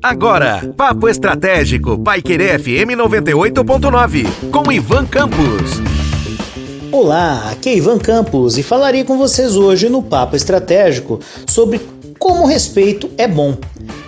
Agora, Papo Estratégico, Paiquerê FM 98.9, com Ivan Campos. Olá, aqui é Ivan Campos e falarei com vocês hoje no Papo Estratégico sobre como o respeito é bom.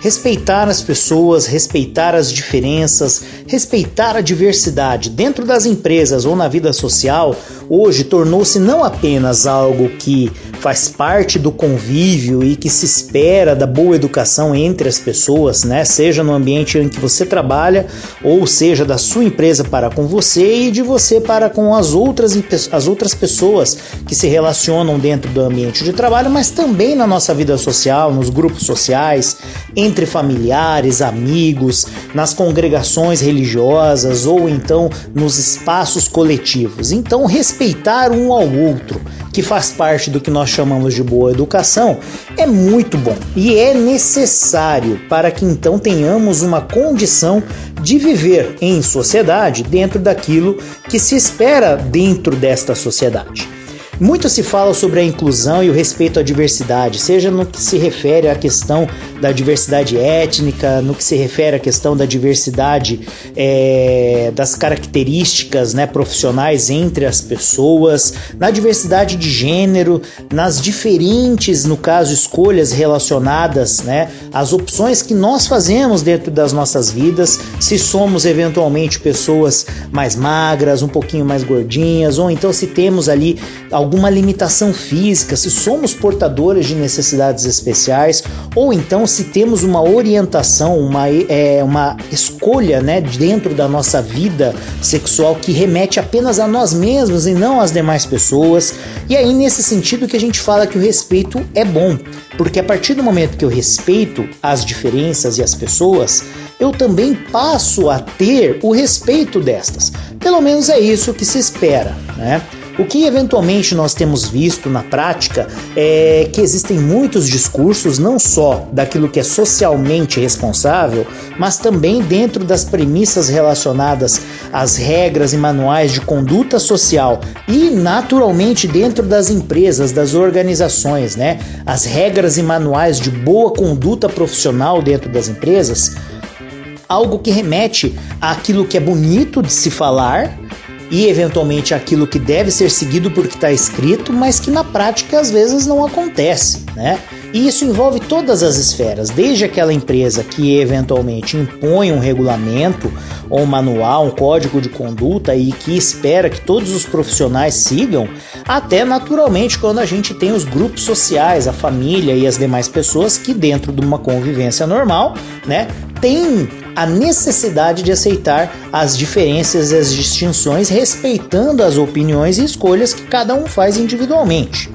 Respeitar as pessoas, respeitar as diferenças, respeitar a diversidade dentro das empresas ou na vida social, hoje tornou-se não apenas algo que faz parte do convívio e que se espera da boa educação entre as pessoas, né? Seja no ambiente em que você trabalha ou seja da sua empresa para com você e de você para com as outras, as outras pessoas que se relacionam dentro do ambiente de trabalho, mas também na nossa vida social, nos grupos sociais, entre familiares, amigos, nas congregações religiosas ou então nos espaços coletivos. Então, respeitar um ao outro, que faz parte do que nós chamamos de boa educação, é muito bom e é necessário para que então tenhamos uma condição de viver em sociedade dentro daquilo que se espera dentro desta sociedade. Muito se fala sobre a inclusão e o respeito à diversidade, seja no que se refere à questão da diversidade étnica, no que se refere à questão da diversidade é, das características né, profissionais entre as pessoas, na diversidade de gênero, nas diferentes, no caso, escolhas relacionadas né, às opções que nós fazemos dentro das nossas vidas, se somos eventualmente pessoas mais magras, um pouquinho mais gordinhas, ou então se temos ali alguma limitação física, se somos portadores de necessidades especiais, ou então se temos uma orientação, uma, é, uma escolha né, dentro da nossa vida sexual que remete apenas a nós mesmos e não às demais pessoas. E aí, nesse sentido, que a gente fala que o respeito é bom, porque a partir do momento que eu respeito as diferenças e as pessoas, eu também passo a ter o respeito destas. Pelo menos é isso que se espera, né? O que eventualmente nós temos visto na prática é que existem muitos discursos, não só daquilo que é socialmente responsável, mas também dentro das premissas relacionadas às regras e manuais de conduta social e, naturalmente, dentro das empresas, das organizações, né? As regras e manuais de boa conduta profissional dentro das empresas algo que remete àquilo que é bonito de se falar e eventualmente aquilo que deve ser seguido porque está escrito, mas que na prática às vezes não acontece, né? E isso envolve todas as esferas, desde aquela empresa que eventualmente impõe um regulamento ou um manual, um código de conduta e que espera que todos os profissionais sigam, até naturalmente quando a gente tem os grupos sociais, a família e as demais pessoas que dentro de uma convivência normal, né, tem a necessidade de aceitar as diferenças e as distinções, respeitando as opiniões e escolhas que cada um faz individualmente.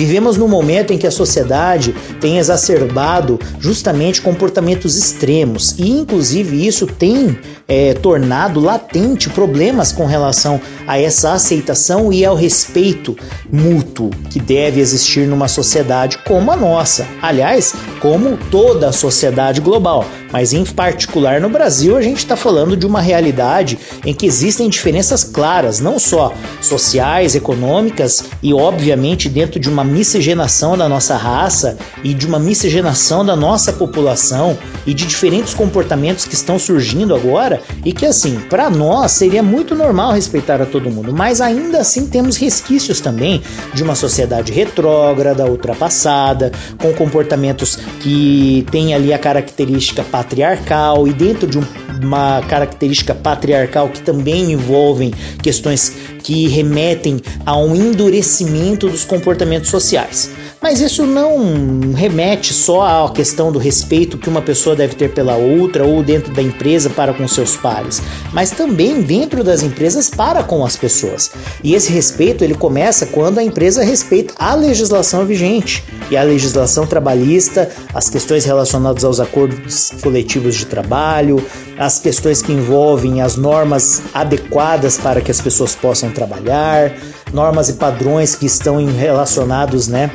Vivemos num momento em que a sociedade tem exacerbado justamente comportamentos extremos e, inclusive, isso tem é, tornado latente problemas com relação a essa aceitação e ao respeito mútuo que deve existir numa sociedade como a nossa. Aliás, como toda a sociedade global, mas em particular no Brasil, a gente está falando de uma realidade em que existem diferenças claras, não só sociais, econômicas e, obviamente, dentro de uma uma miscigenação da nossa raça e de uma miscigenação da nossa população e de diferentes comportamentos que estão surgindo agora e que assim, para nós seria muito normal respeitar a todo mundo, mas ainda assim temos resquícios também de uma sociedade retrógrada, ultrapassada, com comportamentos que têm ali a característica patriarcal e dentro de um uma característica patriarcal que também envolvem questões que remetem a um endurecimento dos comportamentos sociais. Mas isso não remete só à questão do respeito que uma pessoa deve ter pela outra ou dentro da empresa para com seus pares, mas também dentro das empresas para com as pessoas. E esse respeito ele começa quando a empresa respeita a legislação vigente e a legislação trabalhista, as questões relacionadas aos acordos coletivos de trabalho, as questões que envolvem as normas adequadas para que as pessoas possam trabalhar, normas e padrões que estão relacionados, né,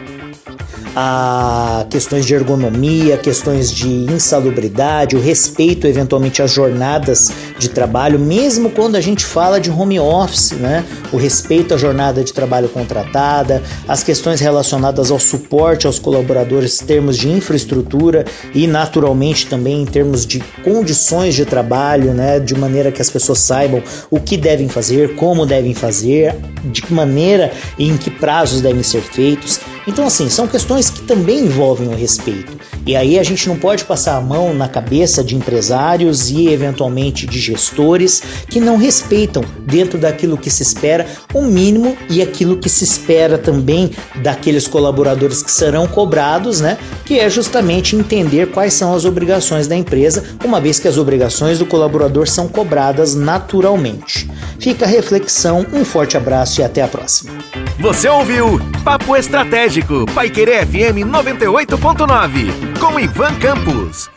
a questões de ergonomia, questões de insalubridade, o respeito eventualmente às jornadas de trabalho, mesmo quando a gente fala de home office, né? O respeito à jornada de trabalho contratada, as questões relacionadas ao suporte aos colaboradores em termos de infraestrutura e naturalmente também em termos de condições de trabalho, né? De maneira que as pessoas saibam o que devem fazer, como devem fazer, de que maneira e em que prazos devem ser feitos. Então, assim, são questões que também envolvem o respeito. E aí a gente não pode passar a mão na cabeça de empresários e eventualmente de gestores que não respeitam dentro daquilo que se espera o mínimo e aquilo que se espera também daqueles colaboradores que serão cobrados, né? Que é justamente entender quais são as obrigações da empresa, uma vez que as obrigações do colaborador são cobradas naturalmente. Fica a reflexão, um forte abraço e até a próxima. Você ouviu Papo Estratégico, Paiquerê FM 98.9, com Ivan Campos.